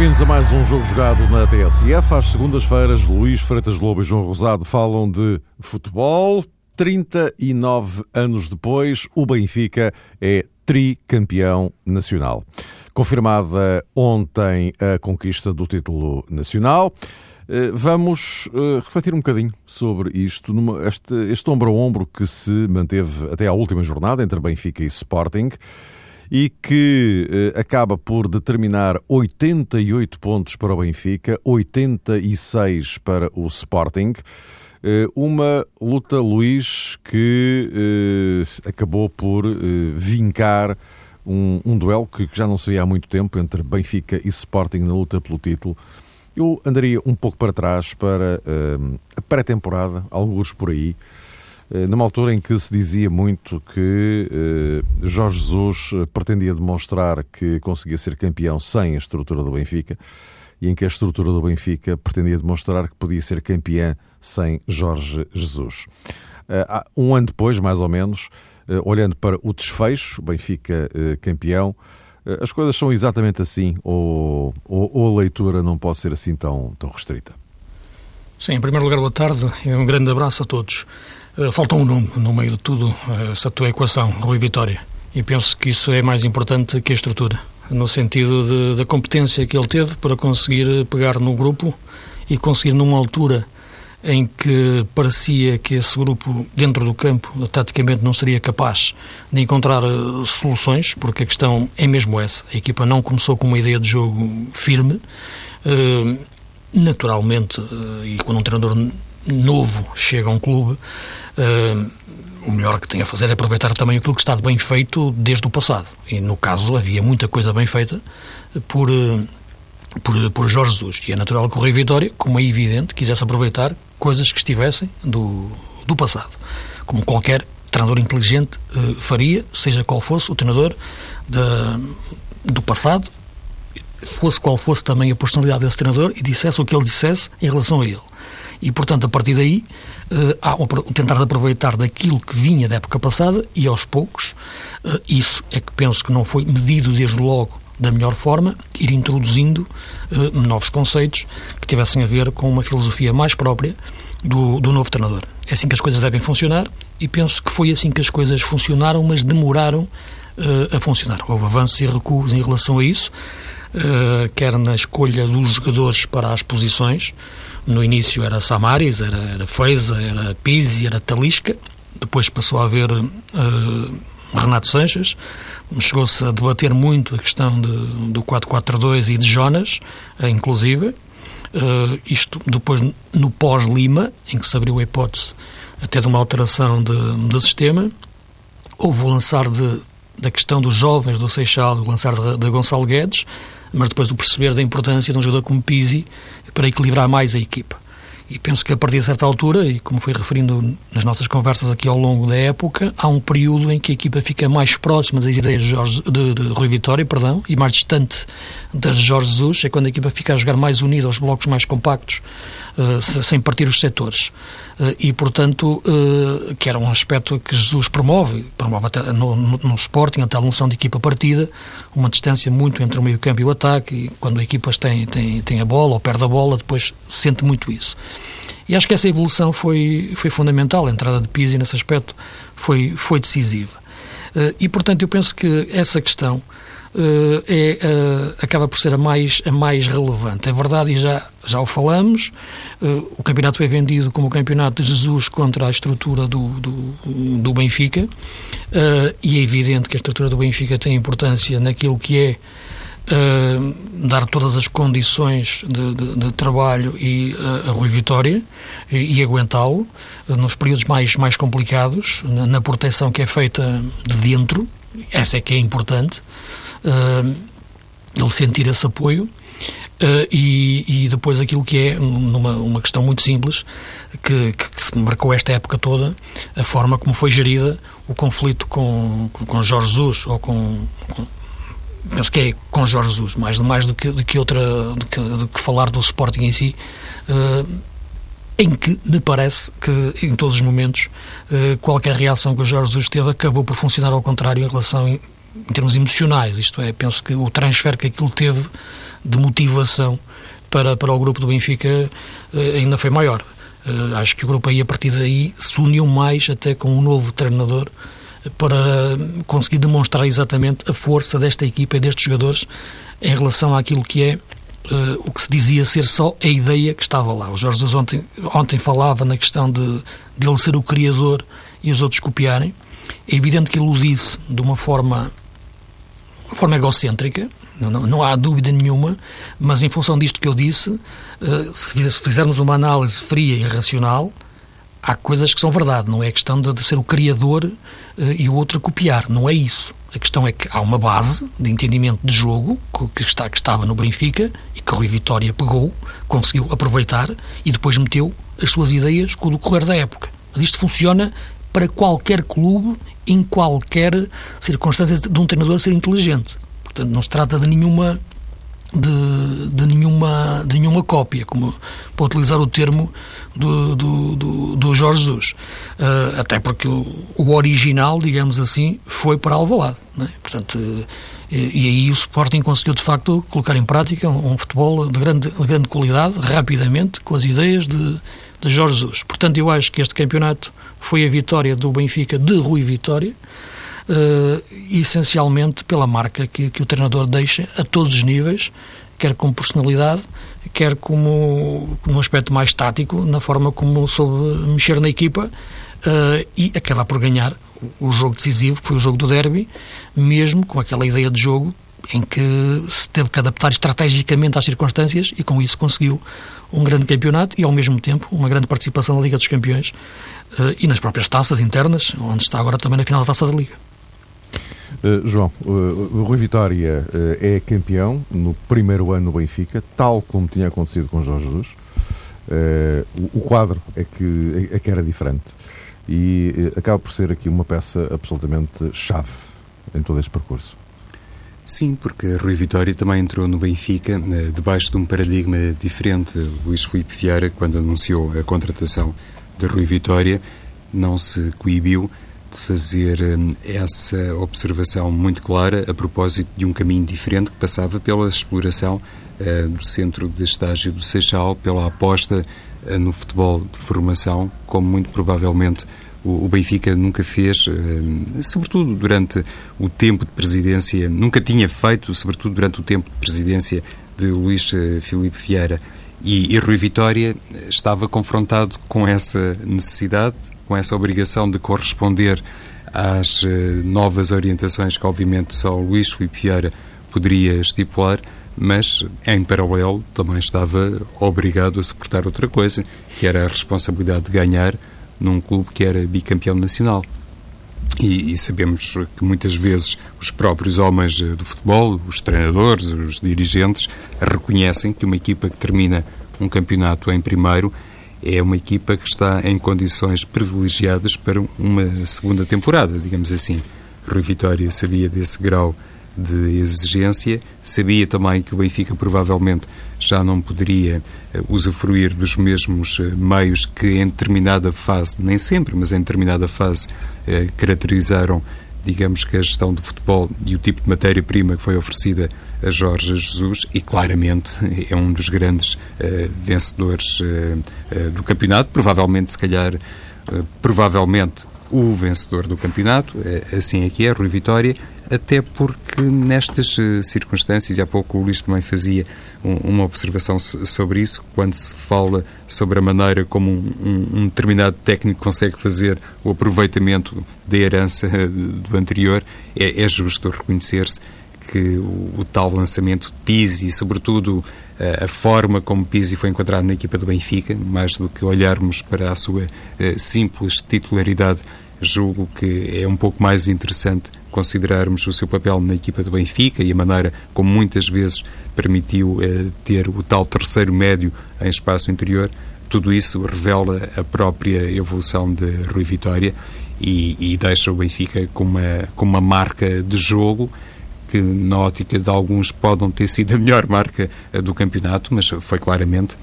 Bem-vindos a mais um jogo jogado na TSF. Às segundas-feiras, Luís Freitas Lobo e João Rosado falam de futebol. 39 anos depois, o Benfica é tricampeão nacional. Confirmada ontem a conquista do título nacional. Eh, vamos uh, refletir um bocadinho sobre isto, este, este ombro a ombro que se manteve até à última jornada entre Benfica e Sporting e que eh, acaba por determinar 88 pontos para o Benfica, 86 para o Sporting. Eh, uma luta, Luís, que eh, acabou por vincar um, um, duelo que já não se via há muito tempo entre Benfica e Sporting na luta pelo título. Eu andaria um pouco para trás para a pré-temporada, alguns por aí. Eh, numa altura em que se dizia muito que eh, Jorge Jesus eh, pretendia demonstrar que conseguia ser campeão sem a estrutura do Benfica e em que a estrutura do Benfica pretendia demonstrar que podia ser campeã sem Jorge Jesus. Um ano depois, mais ou menos, olhando para o desfecho, Benfica campeão, as coisas são exatamente assim ou, ou, ou a leitura não pode ser assim tão, tão restrita? Sim, em primeiro lugar, boa tarde e um grande abraço a todos. Uh, falta um nome no meio de tudo, uh, essa tua equação, Rui Vitória. E penso que isso é mais importante que a estrutura, no sentido de, da competência que ele teve para conseguir pegar no grupo e conseguir numa altura em que parecia que esse grupo, dentro do campo, taticamente não seria capaz de encontrar soluções, porque a questão é mesmo essa. A equipa não começou com uma ideia de jogo firme. Naturalmente, e quando um treinador novo chega a um clube, uh, o melhor que tem a fazer é aproveitar também aquilo que está bem feito desde o passado. E no caso havia muita coisa bem feita por, uh, por, por Jorge Jesus. E é natural que o Rei Vitória, como é evidente, quisesse aproveitar coisas que estivessem do, do passado. Como qualquer treinador inteligente uh, faria, seja qual fosse o treinador do passado, fosse qual fosse também a personalidade desse treinador e dissesse o que ele dissesse em relação a ele. E, portanto, a partir daí, uh, há um, tentar aproveitar daquilo que vinha da época passada e, aos poucos, uh, isso é que penso que não foi medido desde logo da melhor forma, ir introduzindo uh, novos conceitos que tivessem a ver com uma filosofia mais própria do, do novo treinador. É assim que as coisas devem funcionar e penso que foi assim que as coisas funcionaram, mas demoraram a funcionar. Houve avanços e recuos em relação a isso, quer na escolha dos jogadores para as posições, no início era Samaris, era, era Feiza, era Pizzi, era Talisca. Depois passou a haver uh, Renato Sanches. Chegou-se a debater muito a questão de, do 4-4-2 e de Jonas, uh, inclusive. Uh, isto depois no pós-Lima, em que se abriu a hipótese até de uma alteração de, de sistema. Houve o lançar de, da questão dos jovens do Seixal, o lançar de, de Gonçalo Guedes, mas depois o perceber da importância de um jogador como Pizzi para equilibrar mais a equipa. E penso que a partir de certa altura, e como fui referindo nas nossas conversas aqui ao longo da época, há um período em que a equipa fica mais próxima das ideias de, Jorge, de, de Rui Vitória perdão, e mais distante das de Jorge Jesus, é quando a equipa fica a jogar mais unida aos blocos mais compactos, sem partir os setores. Uh, e, portanto, uh, que era um aspecto que Jesus promove, promove até no, no, no Sporting, até a noção de equipa partida, uma distância muito entre o meio campo e o ataque, e quando a equipa tem, tem, tem a bola ou perde a bola, depois sente muito isso. E acho que essa evolução foi, foi fundamental, a entrada de Pizzi nesse aspecto foi, foi decisiva. E, portanto, eu penso que essa questão é, uh, acaba por ser a mais, a mais relevante. É verdade, e já, já o falamos, o campeonato foi vendido como o campeonato de Jesus contra a estrutura do, do, do Benfica, e é evidente que a estrutura do Benfica tem importância naquilo que é uh, dar todas as condições de, de, de trabalho e uh, a Rui Vitória e, e aguentá-lo uh, nos períodos mais, mais complicados, na, na, proteção que é feita de dentro, essa é que é importante, ele sentir esse apoio. Uh, e, e, depois aquilo que é numa uma questão muito simples que, que, que, se marcou esta época toda a forma como foi gerida o conflito com, com, com Jorge Jesus ou com, com penso que é com Jorge Jesus, mais, mais do, que, do que outra do que, do que falar do Sporting em si, uh, em que me parece que em todos os momentos uh, qualquer reação que o Jorge Jesus teve acabou por funcionar ao contrário em relação em, termos emocionais, isto é, penso que o transfer que aquilo teve de motivação para, para o grupo do Benfica uh, ainda foi maior. acho que o grupo aí a partir daí se uniu mais até com um novo treinador para conseguir demonstrar exatamente a força desta equipa e destes jogadores em relação àquilo que é uh, o que se dizia ser só a ideia que estava lá. O Jorge Jesus ontem, ontem falava na questão de, de ele ser o criador e os outros copiarem. É evidente que ele o disse de uma forma, uma forma egocêntrica, não, não, há dúvida nenhuma, mas em função disto que eu disse, uh, se fizermos uma análise fria e racional, há coisas que são verdade, não é questão de, de ser o criador uh, e o outro copiar, não é isso. A questão é que há uma base de entendimento de jogo que, está, que estava no Benfica e que o Rui Vitória pegou, conseguiu aproveitar e depois meteu as suas ideias com o decorrer da época. Mas isto funciona para qualquer clube, em qualquer circunstância de um treinador ser inteligente. Portanto, não se trata de nenhuma de, de, nenhuma, de nenhuma cópia, como para utilizar o termo do, do, do, do Jorge Jesus. Uh, até porque o, o, original, digamos assim, foi para Alvalade. É? Portanto, uh, e, e, aí o Sporting conseguiu, de facto, colocar em prática um, um futebol de grande, de grande qualidade, rapidamente, com as ideias de, de Jorge Jesus. Portanto, eu acho que este campeonato foi a vitória do Benfica de Rui Vitória, uh, essencialmente pela marca que, que o treinador deixa a todos os níveis, quer como personalidade, quer como num aspecto mais tático, na forma como soube mexer na equipa uh, e acabar por ganhar o jogo decisivo, que foi o jogo do derby, mesmo com aquela ideia de jogo em que se teve que adaptar estrategicamente às circunstâncias e com isso conseguiu um grande campeonato e ao mesmo tempo uma grande participação na Liga dos Campeões uh, e nas próprias taças internas, onde está agora também na final da Taça da Liga. Uh, João, uh, o Rui Vitória uh, é campeão no primeiro ano no Benfica, tal como tinha acontecido com Jorge Jesus. O, o, quadro é que, é, é que era diferente e acaba por ser aqui uma peça absolutamente chave em todo este percurso. Sim, porque Rui Vitória também entrou no Benfica debaixo de um paradigma diferente. Luís Filipe Vieira, quando anunciou a contratação de Rui Vitória, não se coibiu de fazer hum, essa observação muito clara a propósito de um caminho diferente que passava pela exploração uh, do centro de estágio do Seixal, pela aposta no futebol de formação, como muito provavelmente o, Benfica nunca fez, uh, sobretudo durante o tempo de presidência, nunca tinha feito, sobretudo durante o tempo de presidência de Luís Filipe Vieira. E, e Rui Vitória estava confrontado com essa necessidade, com essa obrigação de corresponder às novas orientações que, obviamente, só Luís Filipe Vieira poderia estipular, mas, em paralelo, também estava obrigado a suportar outra coisa, que era a responsabilidade de ganhar num clube que era bicampeão nacional. E, e, sabemos que muitas vezes os próprios homens eh, do futebol, os treinadores, os dirigentes, reconhecem que uma equipa que termina um campeonato em primeiro é uma equipa que está em condições privilegiadas para uma segunda temporada, digamos assim. Rui Vitória sabia desse grau de exigência, sabia também que o Benfica provavelmente já não poderia uh, usufruir dos mesmos uh, meios que em determinada fase, nem sempre, mas em determinada fase, uh, caracterizaram digamos que a gestão do futebol e o tipo de matéria-prima que foi oferecida a Jorge Jesus e claramente é um dos grandes vencedores do campeonato, provavelmente se calhar provavelmente o vencedor do campeonato, assim é que é, Rui Vitória, até porque nestas circunstâncias, e há pouco o Luís também fazia uma observação sobre isso, quando se fala sobre a maneira como um, um determinado técnico consegue fazer o aproveitamento da herança do anterior, é, é justo reconhecer-se que o, o tal lançamento de Pizzi e, sobretudo, a forma como Pizzi foi enquadrado na equipa do Benfica, mais do que olharmos para a sua simples titularidade, julgo que é um pouco mais interessante considerarmos o seu papel na equipa do Benfica e a maneira como muitas vezes permitiu ter o tal terceiro médio em espaço interior. Tudo isso revela a própria evolução de Rui Vitória e, e deixa o Benfica com uma, com uma marca de jogo que, na ótica de alguns, pode não ter sido a melhor marca eh, do campeonato, mas foi claramente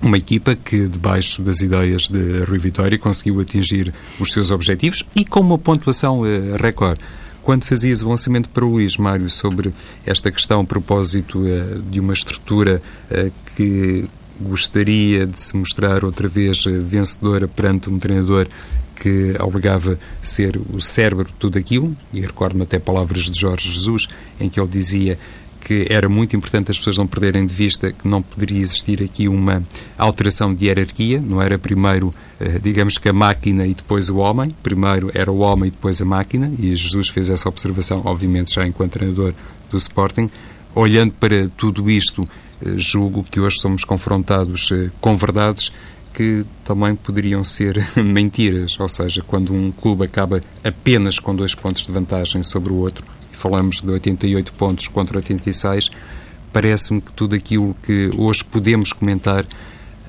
uma equipa que, debaixo das ideias de Rui Vitória, conseguiu atingir os seus objetivos e com uma pontuação uh, recorde. Quando fazias o lançamento para o Luís, Mário, sobre esta questão a propósito uh, de uma estrutura que gostaria de se mostrar outra vez vencedora perante um treinador que obrigava a ser o cérebro de tudo aquilo, e recordo-me até palavras de Jorge Jesus, em que ele dizia que era muito importante as pessoas não perderem de vista que não poderia existir aqui uma alteração de hierarquia, não era primeiro, eh, digamos que a máquina e depois o homem, primeiro era o homem e depois a máquina, e Jesus fez essa observação, obviamente, já enquanto treinador do Sporting. Olhando para tudo isto, eh, julgo que hoje somos confrontados eh, com verdades que também poderiam ser mentiras, ou seja, quando um clube acaba apenas com dois pontos de vantagem sobre o outro, e falamos de 88 pontos contra 86, parece-me que tudo aquilo que hoje podemos comentar,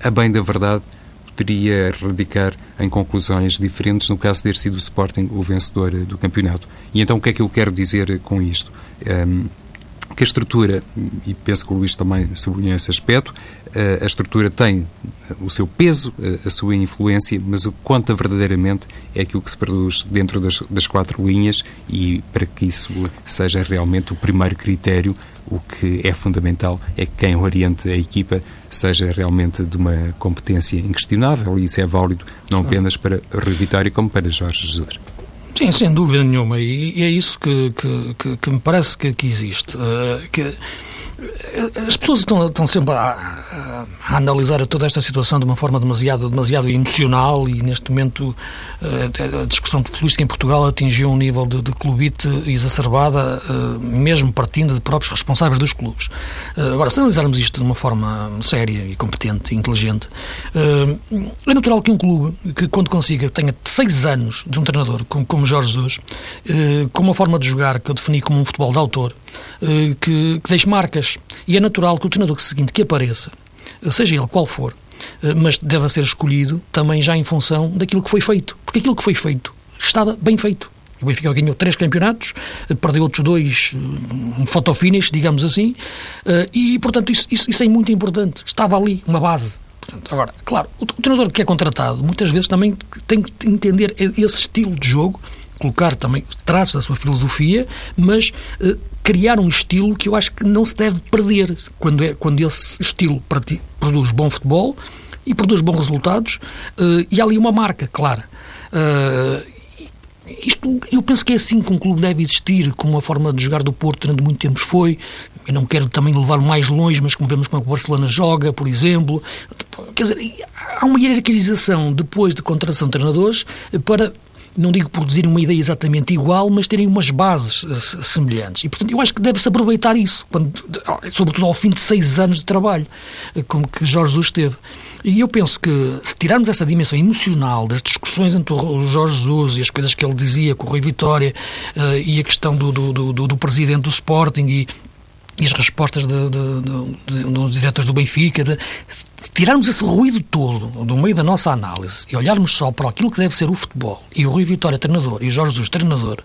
a bem da verdade, poderia radicar em conclusões diferentes no caso de ter sido o Sporting o vencedor do campeonato. E então o que é que eu quero dizer com isto? Um, que a estrutura, e penso que o Luís também sublinhou esse aspecto, eh, a estrutura tem o seu peso, eh, a sua influência, mas o que conta verdadeiramente é aquilo que se produz dentro das, das quatro linhas e para que isso seja realmente o primeiro critério, o que é fundamental é que quem oriente a equipa seja realmente de uma competência inquestionável e isso é válido não apenas para Rui Vitória como para Jorge Jesus. Sim, sem dúvida nenhuma. E, é isso que, que, que, que me parece que, que existe. Uh, que as pessoas estão, estão sempre a, a, a, analisar toda esta situação de uma forma demasiado, demasiado emocional e neste momento eh, a discussão futbolística em Portugal atingiu um nível de, de clubite exacerbada, eh, mesmo partindo de próprios responsáveis dos clubes. Eh, agora, se analisarmos isto de uma forma séria e competente e inteligente, é natural que um clube que quando consiga tenha seis anos de um treinador como, como Jorge Jesus, com uma forma de jogar que eu defini como um futebol de autor, que, que deixe marcas. E é natural que o treinador seguinte que apareça, seja ele qual for, eh, mas deve ser escolhido também já em função daquilo que foi feito. Porque aquilo que foi feito estava bem feito. O Benfica ganhou três campeonatos, eh, perdeu outros dois um eh, fotofinish, digamos assim, e, portanto, isso, isso, isso, é muito importante. Estava ali uma base. Portanto, agora, claro, o treinador que é contratado muitas vezes também tem que entender esse estilo de jogo colocar também traços da sua filosofia, mas uh, criar um estilo que eu acho que não se deve perder quando, é, quando esse estilo produz bom futebol e produz bons resultados uh, e há ali uma marca clara. Uh, isto, eu penso que é assim que um clube deve existir, como a forma de jogar do Porto durante muito tempo foi. Eu não quero também levar mais longe, mas como vemos como o Barcelona joga, por exemplo. Quer dizer, há uma hierarquização depois de contratação de treinadores para não digo produzirem uma ideia exatamente igual, mas terem umas bases eh, semelhantes. E, portanto, eu acho que deve-se aproveitar isso, quando, sobretudo ao fim de seis anos de trabalho, eh, como que Jorge Jesus teve. E eu penso que, se tirarmos essa dimensão emocional das discussões entre o Jorge Jesus e as coisas que ele dizia com o Rui Vitória uh, e a questão do, do, do, do presidente do Sporting e e as respostas de, de, de, dos diretores do Benfica, de, tirarmos esse ruído todo do meio da nossa análise e olharmos só para aquilo que deve ser o futebol e o Rui Vitória treinador e o Jorge Jesus treinador,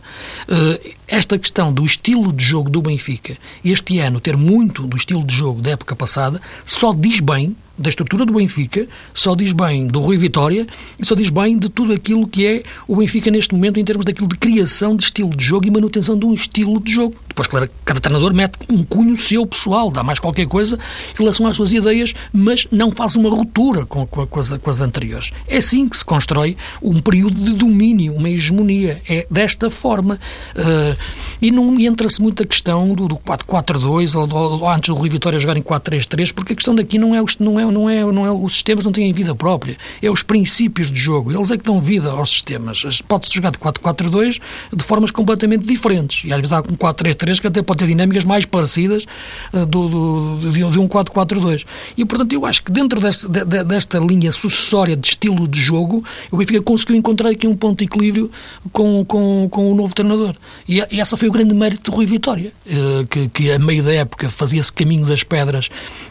uh, esta questão do estilo de jogo do Benfica, este ano ter muito do estilo de jogo da época passada, só diz bem da estrutura do Benfica, só diz bem do Rui Vitória e só diz bem de tudo aquilo que é o Benfica neste momento em termos daquilo de criação de estilo de jogo e manutenção de um estilo de jogo. Depois, claro, cada treinador mete um cunho seu pessoal, dá mais qualquer coisa em relação às suas ideias, mas não faz uma ruptura com, com, com, as, com as anteriores. É assim que se constrói um período de domínio, uma hegemonia. É desta forma. Uh, e não entra-se muito a questão do, do 4-4-2 ou, ou, antes do Rui Vitória jogar em 4-3-3, porque a questão daqui não é, não é não é, não é, os sistemas não têm vida própria, é os princípios de jogo, eles é que dão vida aos sistemas. Pode-se jogar de 4-4-2 de formas completamente diferentes, e às vezes há um 4-3-3 que até pode ter dinâmicas mais parecidas uh, do, do, de, um 4-4-2. E, portanto, eu acho que dentro deste, de, desta linha sucessória de estilo de jogo, o Benfica conseguiu encontrar aqui um ponto de equilíbrio com, com, com o novo treinador. E, e essa foi o grande mérito de Rui Vitória, uh, que, que a meio da época fazia-se caminho das pedras.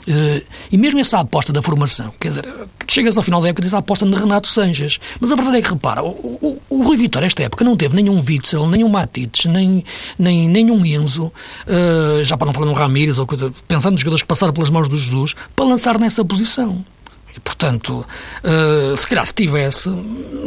Uh, e mesmo essa aposta da formação, quer dizer, chegas ao final da época e diz a aposta de Renato Sanches. Mas a verdade é que, repara, o, o, o Rui Vitória, esta época, não teve nenhum Witzel, nenhum Matites, nem, nem, nenhum Enzo, uh, já para não falar no Ramírez, ou coisa, pensando nos jogadores que passaram pelas mãos do Jesus, para lançar nessa posição. E, portanto, uh, se calhar se tivesse,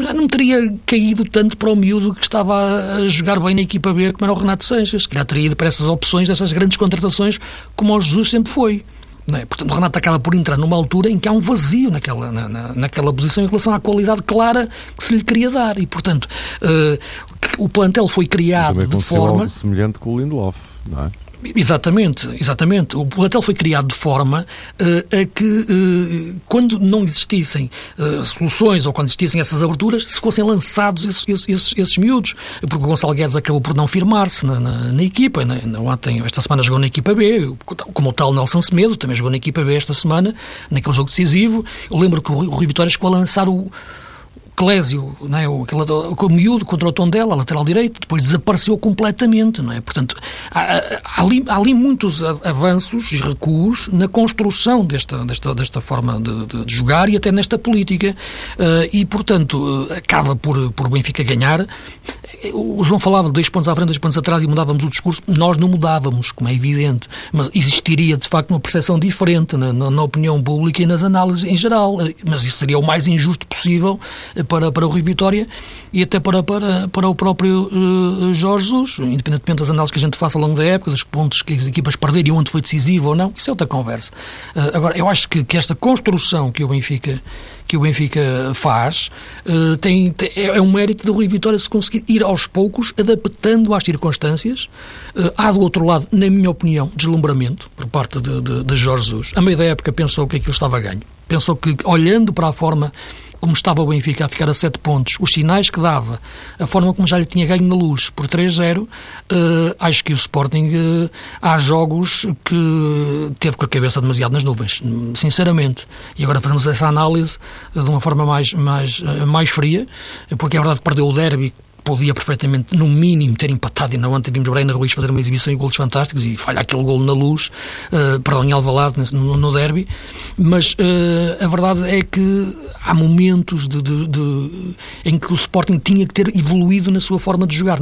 já não teria caído tanto para o miúdo que estava a jogar bem na equipa B como era o Renato Sanches. Se calhar teria ido para essas opções, essas grandes contratações, como o Jesus sempre foi. É? Portanto, o Renato acaba por entrar numa altura em que há um vazio naquela, na, na, naquela posição em relação à qualidade clara que se lhe queria dar. E, portanto, uh, o plantel foi criado de forma. Semelhante com o Lindelof, não é? Exatamente, exatamente. O plantel foi criado de forma uh, a que, uh, quando não existissem uh, soluções ou quando existissem essas aberturas, se fossem lançados esses, esses, esses miúdos. Porque o Gonçalo Guedes acabou por não firmar-se na, na, na, equipa. Na, ontem, esta semana jogou na equipa B, como o tal Nelson Semedo, também jogou na equipa B esta semana, naquele jogo decisivo. Eu lembro que o Rui Vitória chegou a lançar o Clésio, não é? o, o miúdo contra o tom dela, lateral direito, depois desapareceu completamente, não é? Portanto, há, há, ali, há ali muitos avanços e recuos na construção desta, desta, desta forma de, de, de jogar e até nesta política. Uh, e, portanto, uh, acaba por, por Benfica ganhar. O João falava de dois pontos à frente, dois pontos atrás e mudávamos o discurso. Nós não mudávamos, como é evidente, mas existiria, de facto, uma percepção diferente na, na, na opinião pública e nas análises em geral. Mas isso seria o mais injusto possível para, para o Rio Vitória e até para, para, para o próprio uh, Jorge Jesus, independentemente das análises que a gente faça ao longo da época, dos pontos que as equipas perderam e onde foi decisivo ou não, isso é outra conversa. Uh, agora, eu acho que, que esta construção que o Benfica que o Benfica faz uh, tem, tem, é um mérito do Rui Vitória se conseguir ir aos poucos adaptando às circunstâncias. Uh, há do outro lado, na minha opinião, deslumbramento por parte de, de, de Jorge Jesus. A meio da época pensou que aquilo estava ganho. Pensou que, olhando para a forma como estava o Benfica a ficar a 7 pontos, os sinais que dava, a forma como já lhe tinha ganho na luz por 3-0, uh, eh, acho que o Sporting uh, há jogos que teve com a cabeça demasiado nas nuvens, sinceramente. E agora fazemos essa análise de uma forma mais, mais, uh, mais fria, porque é verdade que perdeu o derby podia perfeitamente, no mínimo, ter empatado. E na ontem vimos Breno Ruiz fazer uma exibição e golos fantásticos e falha aquele golo na luz, uh, perdão, em Alvalade, no, no derby. Mas uh, a verdade é que há momentos de, de, de, em que o Sporting tinha que ter evoluído na sua forma de jogar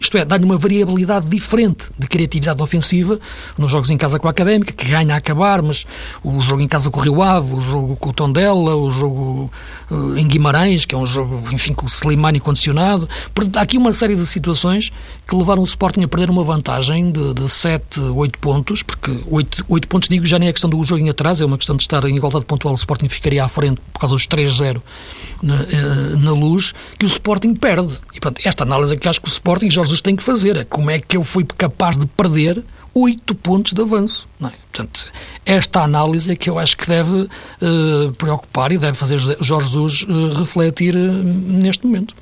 isto é, dá-lhe uma variabilidade diferente de criatividade ofensiva nos jogos em casa com a Académica, que ganha a acabar, mas o jogo em casa com o Rio Ave, o jogo com o Tondela, o jogo uh, em Guimarães, que é um jogo, enfim, com o Slimani condicionado. Há aqui uma série de situações que levaram o Sporting a perder uma vantagem de, de 7, 8 pontos, porque 8, 8 pontos, digo, já nem é questão do jogo em atrás, é uma questão de estar em igualdade pontual, o Sporting ficaria à frente por causa dos 3-0 na, uh, na luz, que o Sporting perde. E, portanto, esta análise que acho que o Sporting Jorge Jesus tem que fazer. É como é que eu fui capaz de perder oito pontos de avanço. Não é? Portanto, esta análise é que eu acho que deve uh, preocupar e deve fazer Jorge Jesus uh, refletir neste momento.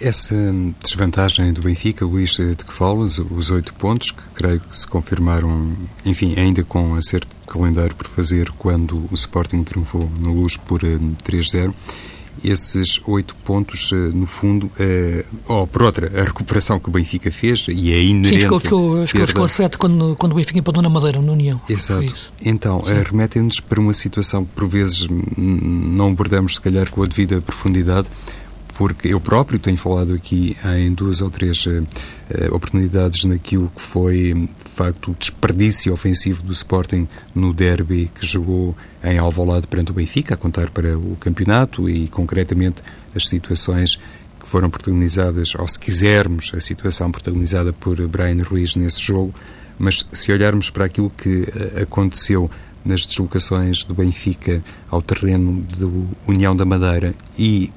Essa desvantagem do Benfica, Luís, de que falas, os oito pontos, que creio que se confirmaram, enfim, ainda com acerto de calendário por fazer quando o Sporting triunfou no Luz por 3-0, esses oito pontos, eh, no fundo, ou por outra, a recuperação que o Benfica fez e é inerente... Sim, ficou, ficou, ficou, ficou a sete quando, quando o Benfica empatou na Madeira, na União. Exato. Então, remetem-nos para uma situação que, por vezes, não abordamos, se calhar, com a devida profundidade, porque eu próprio tenho falado aqui em duas ou três uh, oportunidades naquilo que foi, de facto, o desperdício ofensivo do Sporting no derby que jogou em Alvalade perante o Benfica, a contar para o campeonato e, concretamente, as situações que foram protagonizadas, ou se quisermos, a situação protagonizada por Brian Ruiz nesse jogo, mas se olharmos para aquilo que uh, aconteceu nas deslocações do Benfica ao terreno do União da Madeira e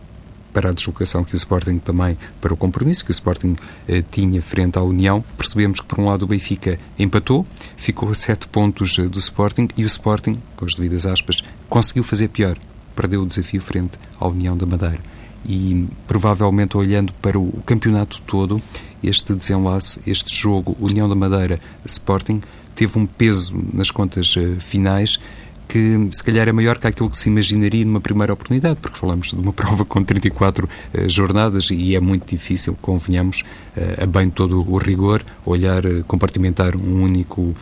para a deslocação que o Sporting também, para o compromisso que o Sporting eh, tinha frente à União. Percebemos que, por um lado, o Benfica empatou, ficou a sete pontos eh, do Sporting e o Sporting, com as devidas aspas, conseguiu fazer pior. Perdeu o desafio frente à União da Madeira. E, provavelmente, olhando para o campeonato todo, este desenlace, este jogo União da Madeira Sporting, teve um peso nas contas uh, finais que se calhar é maior que aquilo que se imaginaria numa primeira oportunidade, porque falamos de uma prova com 34 uh, jornadas e é muito difícil, convenhamos, uh, a bem todo o rigor, olhar, uh, compartimentar um único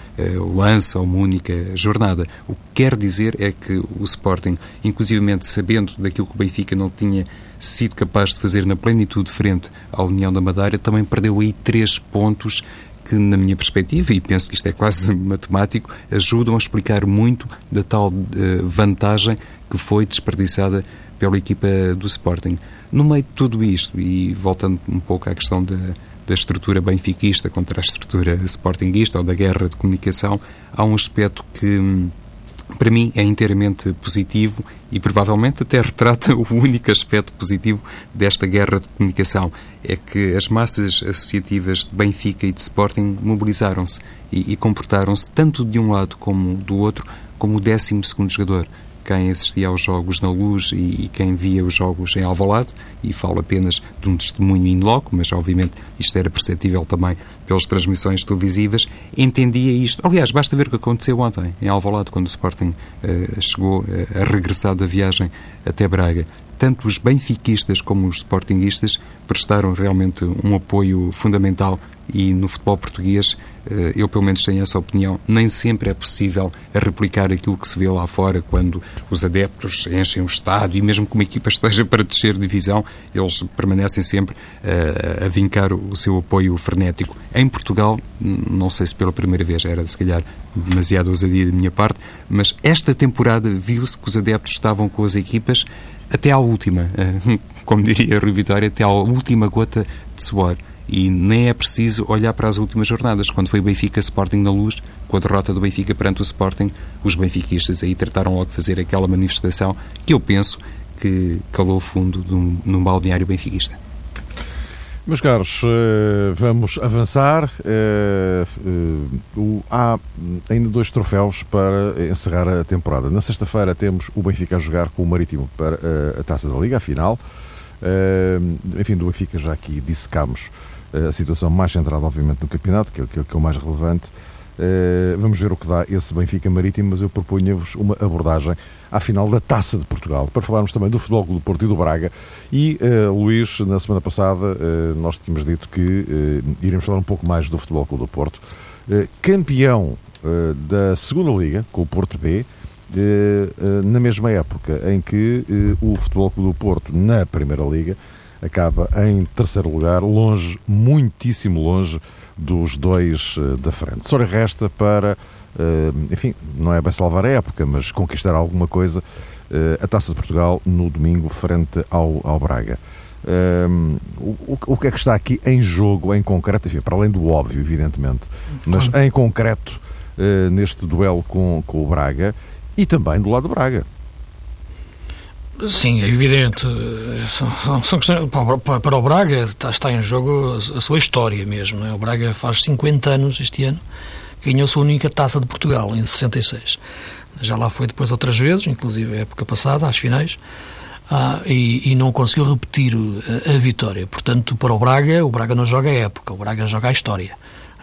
lance ou uma única jornada. O que quer dizer é que o Sporting, inclusivamente sabendo daquilo que o Benfica não tinha sido capaz de fazer na plenitude frente à União da Madeira, também perdeu aí três pontos que, na minha perspectiva, e penso que isto é quase matemático, ajudam a explicar muito da tal uh, vantagem que foi desperdiçada pela equipa do Sporting. No meio de tudo isto, e voltando um pouco à questão da, da estrutura benfiquista contra a estrutura sportinguista ou da guerra de comunicação, há um aspecto que hum, para mim é inteiramente positivo e provavelmente até retrata o único aspecto positivo desta guerra de comunicação. É que as massas associativas de Benfica e de Sporting mobilizaram-se e, e comportaram-se tanto de um lado como do outro como o 12 jogador quem assistia aos jogos na luz e, e, quem via os jogos em Alvalade, e falo apenas de um testemunho in loco, mas obviamente isto era perceptível também pelas transmissões televisivas, entendia isto. Aliás, basta ver o que aconteceu ontem em Alvalade, quando o Sporting uh, chegou uh, a regressar da viagem até Braga tanto os benfiquistas como os sportinguistas prestaram realmente um apoio fundamental e no futebol português, eh, eu pelo menos tenho essa opinião, nem sempre é possível replicar aquilo que se vê lá fora quando os adeptos enchem o estádio e mesmo que uma equipa esteja para descer divisão, eles permanecem sempre eh, a vincar o seu apoio frenético. Em Portugal, não sei se pela primeira vez era se calhar demasiado ousadia da minha parte, mas esta temporada viu-se que os adeptos estavam com as equipas até à última, eh, como diria Rui Vitória, até à última gota de suor. E nem é preciso olhar para as últimas jornadas. Quando foi Benfica Sporting na luz, com a derrota do Benfica perante o Sporting, os benfiquistas aí trataram logo de fazer aquela manifestação que eu penso que calou fundo num balneário benfiquista. Meus caros, eh, vamos avançar. Eh, há ainda dois troféus para encerrar a temporada. Na sexta-feira temos o Benfica a jogar com o Marítimo para a Taça da Liga, a final. Eh, enfim, do Benfica já aqui dissecámos a situação mais centrada, obviamente, no campeonato, que é, que é o mais relevante. Vamos ver o que dá esse Benfica Marítimo, mas eu proponho-vos uma abordagem à final da Taça de Portugal, para falarmos também do Futebol do Porto e do Braga. E, uh, Luís, na semana passada, uh, nós tínhamos dito que uh, iríamos falar um pouco mais do Futebol do Porto. campeão da segunda Liga, com o Porto B, na mesma época em que o Futebol Clube do Porto, na Primeira Liga, acaba em terceiro lugar, longe, muitíssimo longe dos dois da frente. Só resta para eh, enfim, não é bem salvar a época, mas conquistar alguma coisa, eh, a Taça de Portugal no domingo frente ao, ao Braga. Um, eh, o, o, que é que está aqui em jogo, em concreto, enfim, para além do óbvio, evidentemente, mas em concreto uh, neste duelo com, com o Braga e também do lado do Braga? Sim, é evidente. São, são questões, para, o Braga está, está, em jogo a, a sua história mesmo. É? O Braga faz 50 anos este ano ganhou sua única taça de Portugal, em 66. Já lá foi depois outras vezes, inclusive a época passada, às finais, ah, e, e, não conseguiu repetir a, a, vitória. Portanto, para o Braga, o Braga não joga a época, o Braga joga a história.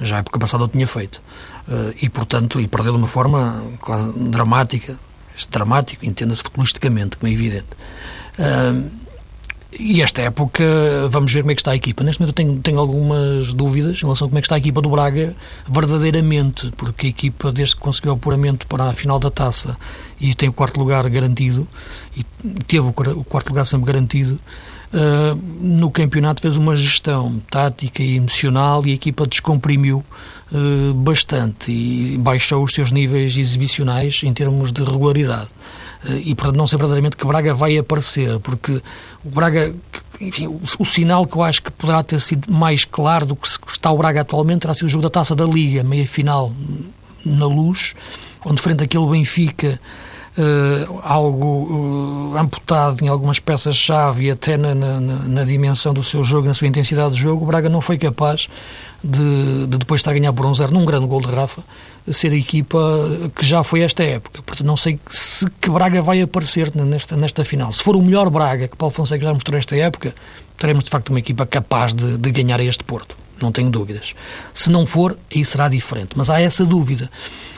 Já a época passada o tinha feito. Ah, e, portanto, e perdeu de uma forma quase dramática. Este dramático, entenda-se futbolisticamente, como é evidente. Ah, e esta época, vamos ver como é que está a equipa. Neste momento eu tenho, tenho algumas dúvidas em relação a como é que está a equipa do Braga, verdadeiramente, porque a equipa, desde que conseguiu o apuramento para a final da taça e tem o quarto lugar garantido, e teve o quarto lugar sempre garantido, uh, no campeonato fez uma gestão tática e emocional e a equipa descomprimiu uh, bastante e baixou os seus níveis exibicionais em termos de regularidade. Eh, e, portanto, não sei verdadeiramente que Braga vai aparecer, porque o Braga, enfim, o, o, sinal que eu acho que poderá ter sido mais claro do que está o Braga atualmente terá sido o jogo da Taça da Liga, meia-final na luz, onde frente àquele Benfica uh, algo uh, amputado em algumas peças-chave e até na, na, na, dimensão do seu jogo, na sua intensidade de jogo, o Braga não foi capaz de, de depois estar a ganhar por um zero num grande gol de Rafa, ser a equipa que já foi esta época. Portanto, não sei se que Braga vai aparecer nesta, nesta final. Se for o melhor Braga que Paulo Fonseca já mostrou esta época, teremos de facto uma equipa capaz de, de ganhar este Porto não tenho dúvidas. Se não for, aí será diferente. Mas há essa dúvida.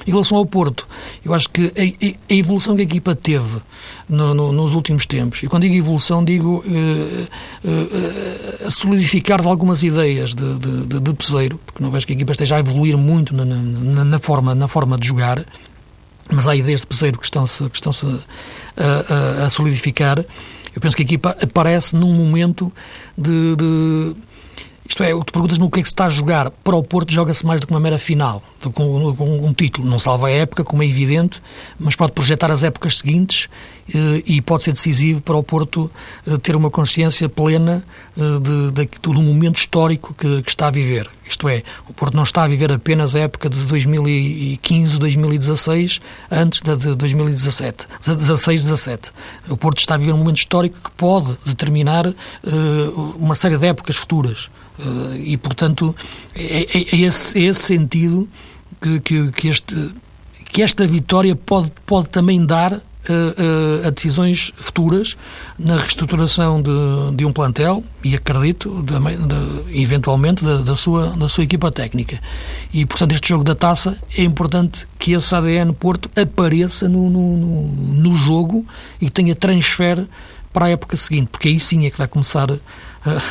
Em relação ao Porto, eu acho que a, a evolução que a equipa teve no, no, nos últimos tempos, e quando digo evolução, digo uh, uh, a solidificar de algumas ideias de, de, de, de peseiro, porque não vejo que a equipa esteja a evoluir muito na, na, na forma, na forma de jogar, mas há ideias de peseiro que estão-se estão a, a, a solidificar. Eu penso que a equipa aparece num momento de, de isto é, tu perguntas-me o que é que se está a jogar. Para o Porto joga-se mais do que uma mera final, com, com, um título. Não salva a época, como é evidente, mas pode projetar as épocas seguintes e pode ser decisivo para o Porto eh, ter uma consciência plena eh, de, de, do momento histórico que, que, está a viver. Isto é, o Porto não está a viver apenas a época de 2015, 2016, antes da de 2017, 16, 17. O Porto está a viver um momento histórico que pode determinar uma série de épocas futuras. E, portanto, é, é, é, esse, é esse sentido que, que, que, este, que esta vitória pode, pode também dar a, a, decisões futuras na reestruturação de, de um plantel e acredito de, de, eventualmente da, da, sua, da sua equipa técnica. E portanto este jogo da taça é importante que esse ADN Porto apareça no, no, no, jogo e tenha transfer para a época seguinte, porque aí sim é que vai começar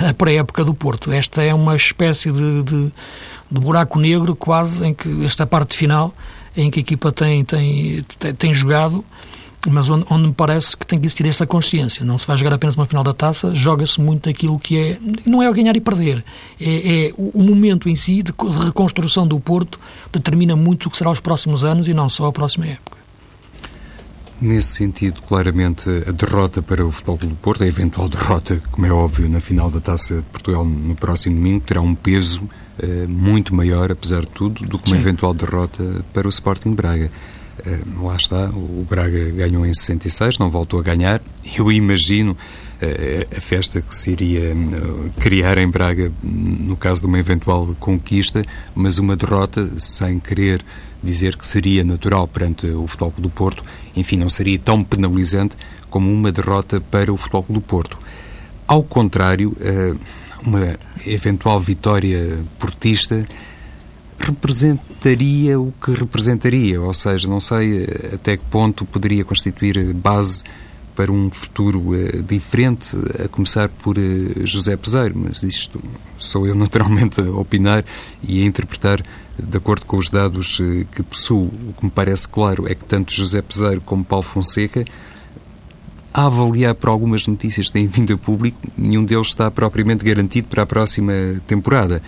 a pré-época do Porto. Esta é uma espécie de, de, de, buraco negro quase, em que esta parte final, em que a equipa tem, tem, tem, tem jogado, mas onde, onde, me parece que tem que existir essa consciência. Não se vai jogar apenas uma final da taça, joga-se muito aquilo que é. Não é o ganhar e perder. É, é o, momento em si de, de reconstrução do Porto determina muito o que será os próximos anos e não só a próxima época. Nesse sentido, claramente, a derrota para o Futebol do Porto, a eventual derrota, como é óbvio, na final da Taça de Portugal no próximo domingo, terá um peso uh, muito maior, apesar de tudo, do que uma Sim. eventual derrota para o Sporting Braga. Uh, lá está, o Braga ganhou em 66, não voltou a ganhar. Eu imagino uh, a festa que se iria criar em Braga no caso de uma eventual conquista, mas uma derrota sem querer dizer que seria natural perante o Futebol do Porto, enfim, não seria tão penalizante como uma derrota para o Futebol do Porto. Ao contrário, eh, uma eventual vitória portista representaria o que representaria, ou seja, não sei eh, até que ponto poderia constituir base para um futuro uh, diferente, a começar por uh, José Peseiro, mas isto sou eu naturalmente a opinar e a interpretar de acordo com os dados uh, que possuo. O que me parece claro é que tanto José Peseiro como Paulo Fonseca, a avaliar por algumas notícias que têm vindo a público, nenhum deles está propriamente garantido para a próxima temporada.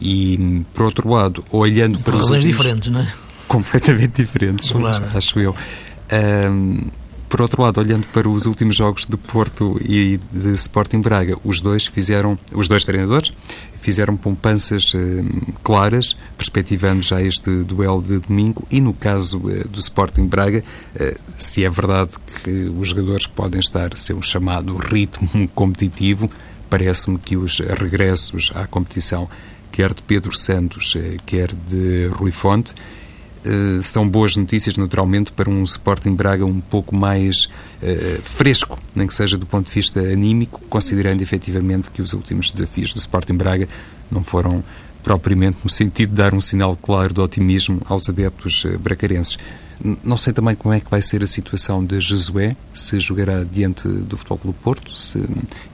E, por outro lado, olhando para por. Razões últimos... diferentes, não é? Completamente diferentes, claro. acho eu. Um, por outro lado, olhando para os últimos jogos de Porto e de Sporting Braga, os dois fizeram, os dois treinadores fizeram poupanças eh, claras, perspectivando já este duelo de domingo e no caso eh, do Sporting Braga, eh, se é verdade que os jogadores podem estar a seu chamado ritmo competitivo, parece-me que os regressos à competição, quer de Pedro Santos, eh, quer de Rui Fonte, eh, são boas notícias, naturalmente, para um Sporting Braga um pouco mais uh, fresco, nem que seja do ponto de vista anímico, considerando efetivamente que os últimos desafios do Sporting Braga não foram propriamente no sentido de dar um sinal claro de otimismo aos adeptos bracarenses. Não sei também como é que vai ser a situação de Jesué, se jogará diante do Futebol Clube Porto, se,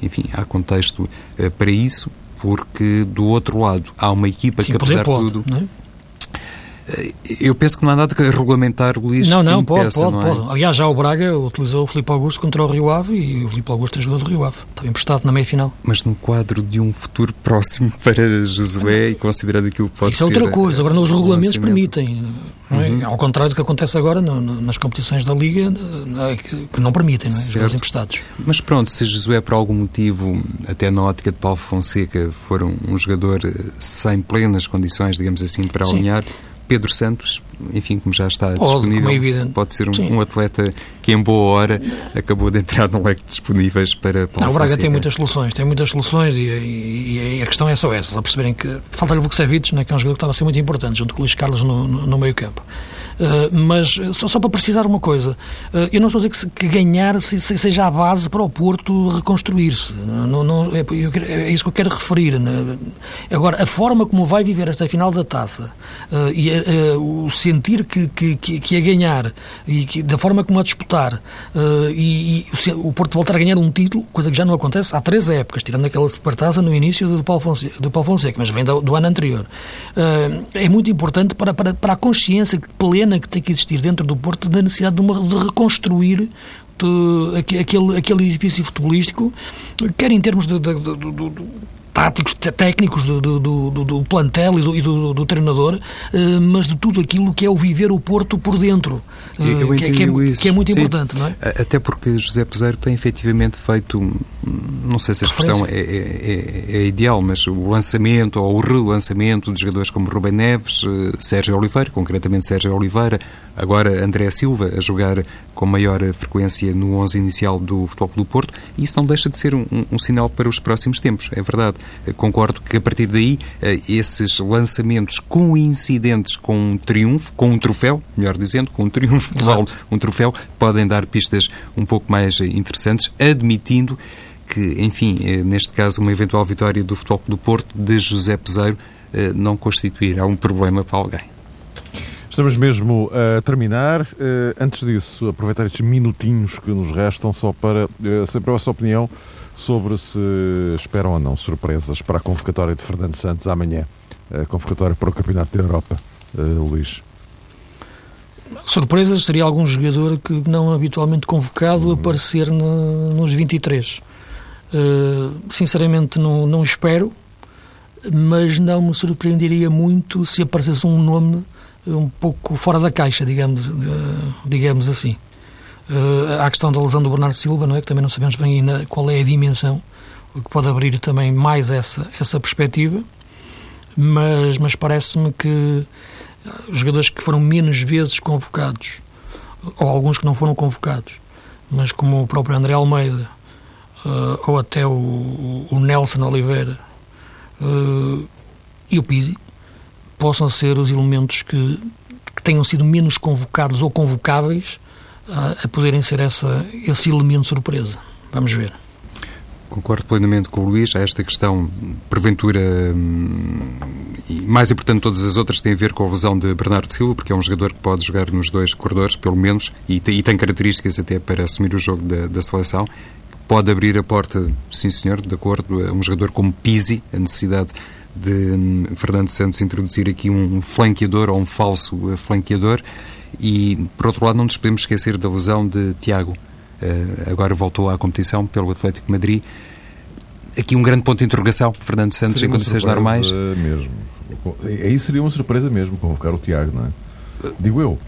enfim, há contexto uh, para isso, porque do outro lado há uma equipa Sim, que, apesar de tudo. É? Eu penso que não há nada que regulamentar o Luís Não, não, pode, pode, não é? pode. Aliás, já o Braga utilizou o Filipe Augusto contra o Rio Ave e o Filipe Augusto é jogador do Rio Ave. Estava emprestado na meia-final. Mas no quadro de um futuro próximo para Josué e considerando aquilo que pode Isso ser... Isso é outra coisa. Agora, os regulamentos permitem. Não é? uhum. Ao contrário do que acontece agora no, no, nas competições da Liga, é? que não permitem, não é? Jogadores emprestados. Mas pronto, se Josué por algum motivo, até na ótica de Paulo Fonseca, for um, um jogador eh, sem plenas condições, digamos assim, para alinhar Pedro Santos, enfim, como já está Pode, disponível, é pode ser um, um, atleta que em boa hora acabou de entrar no leque disponíveis para Paulo Não, o Braga tem muitas soluções, tem muitas soluções e, e, e a questão é só essa, a perceberem que falta-lhe o Vucevic, né, que é um jogador que estava a ser muito importante, junto com o Luís Carlos no, no, no meio campo. Uh, mas só, só, para precisar uma coisa, uh, eu não estou a dizer que, que ganhar se, se, seja a base para o Porto reconstruir-se. Não, não, é, é, isso que eu quero referir. Né? Agora, a forma como vai viver esta final da taça uh, e o sentir que, que, que, a ganhar e que, da forma como a disputar e, e o, Porto voltar a ganhar um título, coisa que já não acontece há três épocas, tirando aquela supertaça no início do Paulo Fonseca, do Paulo Fonseca mas vem do, do ano anterior. é muito importante para, para, para a consciência plena que tem que existir dentro do Porto da necessidade de, uma, de reconstruir de, aquele, aquele edifício futebolístico, quer em termos de, de táticos, técnicos do, do, do, do plantel e, do, e do, do, treinador, uh, mas de tudo aquilo que é o viver o Porto por dentro, uh, que, que, é, que, é, muito Sim. importante, não é? Até porque José Peseiro tem efetivamente feito, não sei se a expressão é, é, é, é, ideal, mas o lançamento ou o relançamento de jogadores como Rubem Neves, uh, Sérgio Oliveira, concretamente Sérgio Oliveira, agora André Silva a jogar com maior frequência no 11 inicial do Futebol do Porto, e isso não deixa de ser um, um, sinal para os próximos tempos, é verdade. Concordo que a partir daí eh, esses lançamentos coincidentes com um triunfo, com um troféu, melhor dizendo, com um triunfo, um troféu, podem dar pistas um pouco mais interessantes, admitindo que, enfim, eh, neste caso, uma eventual vitória do Futebol do Porto de José Peseiro eh, não constituirá um problema para alguém. Estamos mesmo a terminar. Antes disso, aproveitar estes minutinhos que nos restam só para saber a vossa opinião sobre se esperam ou não surpresas para a convocatória de Fernando Santos amanhã, a convocatória para o Campeonato da Europa, Luís. Surpresas seria algum jogador que não habitualmente convocado uhum. aparecer no, nos 23. Uh, eh, sinceramente não, não espero, mas não me surpreenderia muito se aparecesse um nome um pouco fora da caixa, digamos, digamos assim. Uh, há a questão da lesão do Bernardo Silva, não é? Que também não sabemos bem ainda qual é a dimensão, o que pode abrir também mais essa, essa perspectiva. Mas, mas parece-me que os jogadores que foram menos vezes convocados, ou alguns que não foram convocados, mas como o próprio André Almeida, uh, ou até o, o Nelson Oliveira uh, e o Pizzi, possam ser os elementos que, que tenham sido menos convocados ou convocáveis a, poderem ser essa, esse elemento surpresa. Vamos ver. Concordo plenamente com o Luís. Esta questão, porventura, hum, e mais importante de todas as outras, tem a ver com a lesão de Bernardo Silva, porque é um jogador que pode jogar nos dois corredores, pelo menos, e tem, características até para assumir o jogo da, da seleção. Pode abrir a porta, sim senhor, de acordo, a um jogador como Pizzi, a necessidade de Fernando Santos introduzir aqui um flanqueador ou um falso flanqueador e, por outro lado, não nos podemos esquecer da lesão de Tiago. Uh, agora voltou à competição pelo Atlético Madrid. Aqui um grande ponto de interrogação, Fernando Santos, seria em condições normais. mesmo. Aí seria uma surpresa mesmo convocar o Tiago, não é? Digo eu.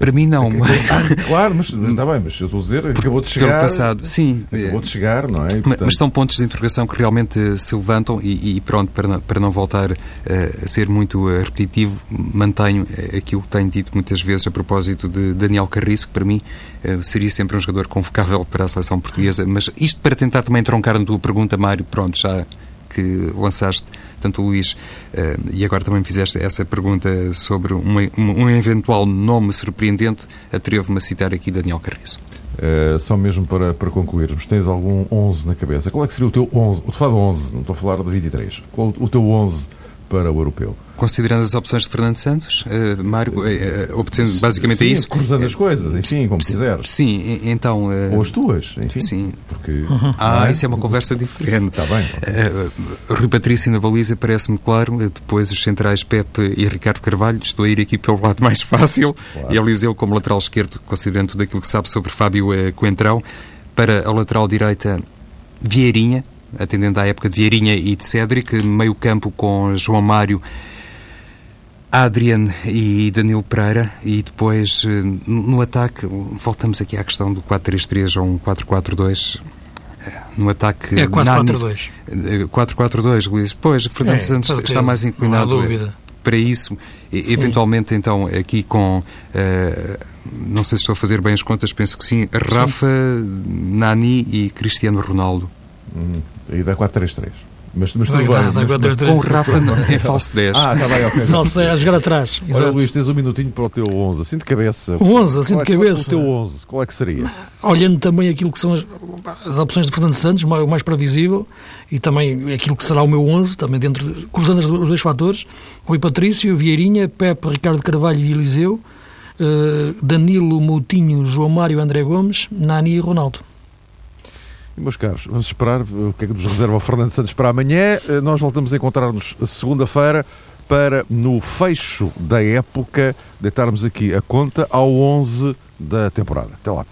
Para mim, não. Ah, claro, mas está bem, mas eu estou a dizer, acabou de chegar. Pelo passado, sim. Acabou de chegar, não é? Portanto... Mas são pontos de interrogação que realmente se levantam e, e pronto, para não, para não voltar uh, a ser muito uh, repetitivo, mantenho aquilo que tenho dito muitas vezes a propósito de Daniel Carriço, que para mim seria sempre um jogador convocável para a seleção portuguesa. Mas isto para tentar também troncar na tua pergunta, Mário, pronto, já que lançaste, tanto o Luís, uh, e agora também fizeste essa pergunta sobre uma, um eventual nome surpreendente, atrevo-me a citar aqui Daniel Carriço. Uh, só mesmo para, para concluirmos, tens algum 11 na cabeça? Qual é que seria o teu 11? Estou a falar de 11, não estou a falar de 23. Qual o teu 11 para o europeu? Considerando as opções de Fernando Santos, uh, Mário, uh, obtendo basicamente sim, é isso. Cruzando as coisas, enfim, como quiseres. Sim, então. Uh, Ou as tuas, enfim. Sim. Porque. Ah, é? isso é uma conversa diferente. Está bem. Uh, Rui Patrício na baliza parece-me claro. Depois os centrais Pepe e Ricardo Carvalho. Estou a ir aqui pelo lado mais fácil. Claro. E Eliseu como lateral esquerdo, considerando tudo aquilo que sabe sobre Fábio Coentrão. Para a lateral direita, Vieirinha, atendendo à época de Vieirinha e de Cédric. Meio campo com João Mário Adrian e Danilo Pereira. E depois eh, no ataque voltamos aqui à questão do 4-3-3 ou um 4-4-2 eh, no ataque é 4-4-2 4-4-2 Luís. Pois Fernando é, Santos está mais inclinado para isso, eventualmente então aqui com, uh, não sei se estou a fazer bem as contas, penso que sim, Rafa, sim. Nani e Cristiano Ronaldo. Hum, aí dá 4-3-3. Mas, mas tudo bem. mas, com o Rafa é falso 10. Ah, está bem, ok. Falso 10, a jogar atrás. Olha, Exato. Luís, tens um minutinho para o teu 11, assim de cabeça. 11, assim de cabeça. Qual é, o teu 11, qual é que seria? Olhando também aquilo que são as, as opções de Fernando Santos, o mais previsível, e também aquilo que será o meu 11, também dentro, cruzando os dois fatores, Rui Patrício, Vieirinha, Pepe, Ricardo Carvalho e Eliseu, uh, Danilo, Moutinho, João Mário, André Gomes, Nani e Ronaldo. Meus caros, vamos esperar o que é que nos reserva o Fernando Santos para amanhã. Eh, nós voltamos a encontrar-nos segunda-feira para, no fecho da época, deitarmos aqui a conta ao 11 da temporada. Até lá.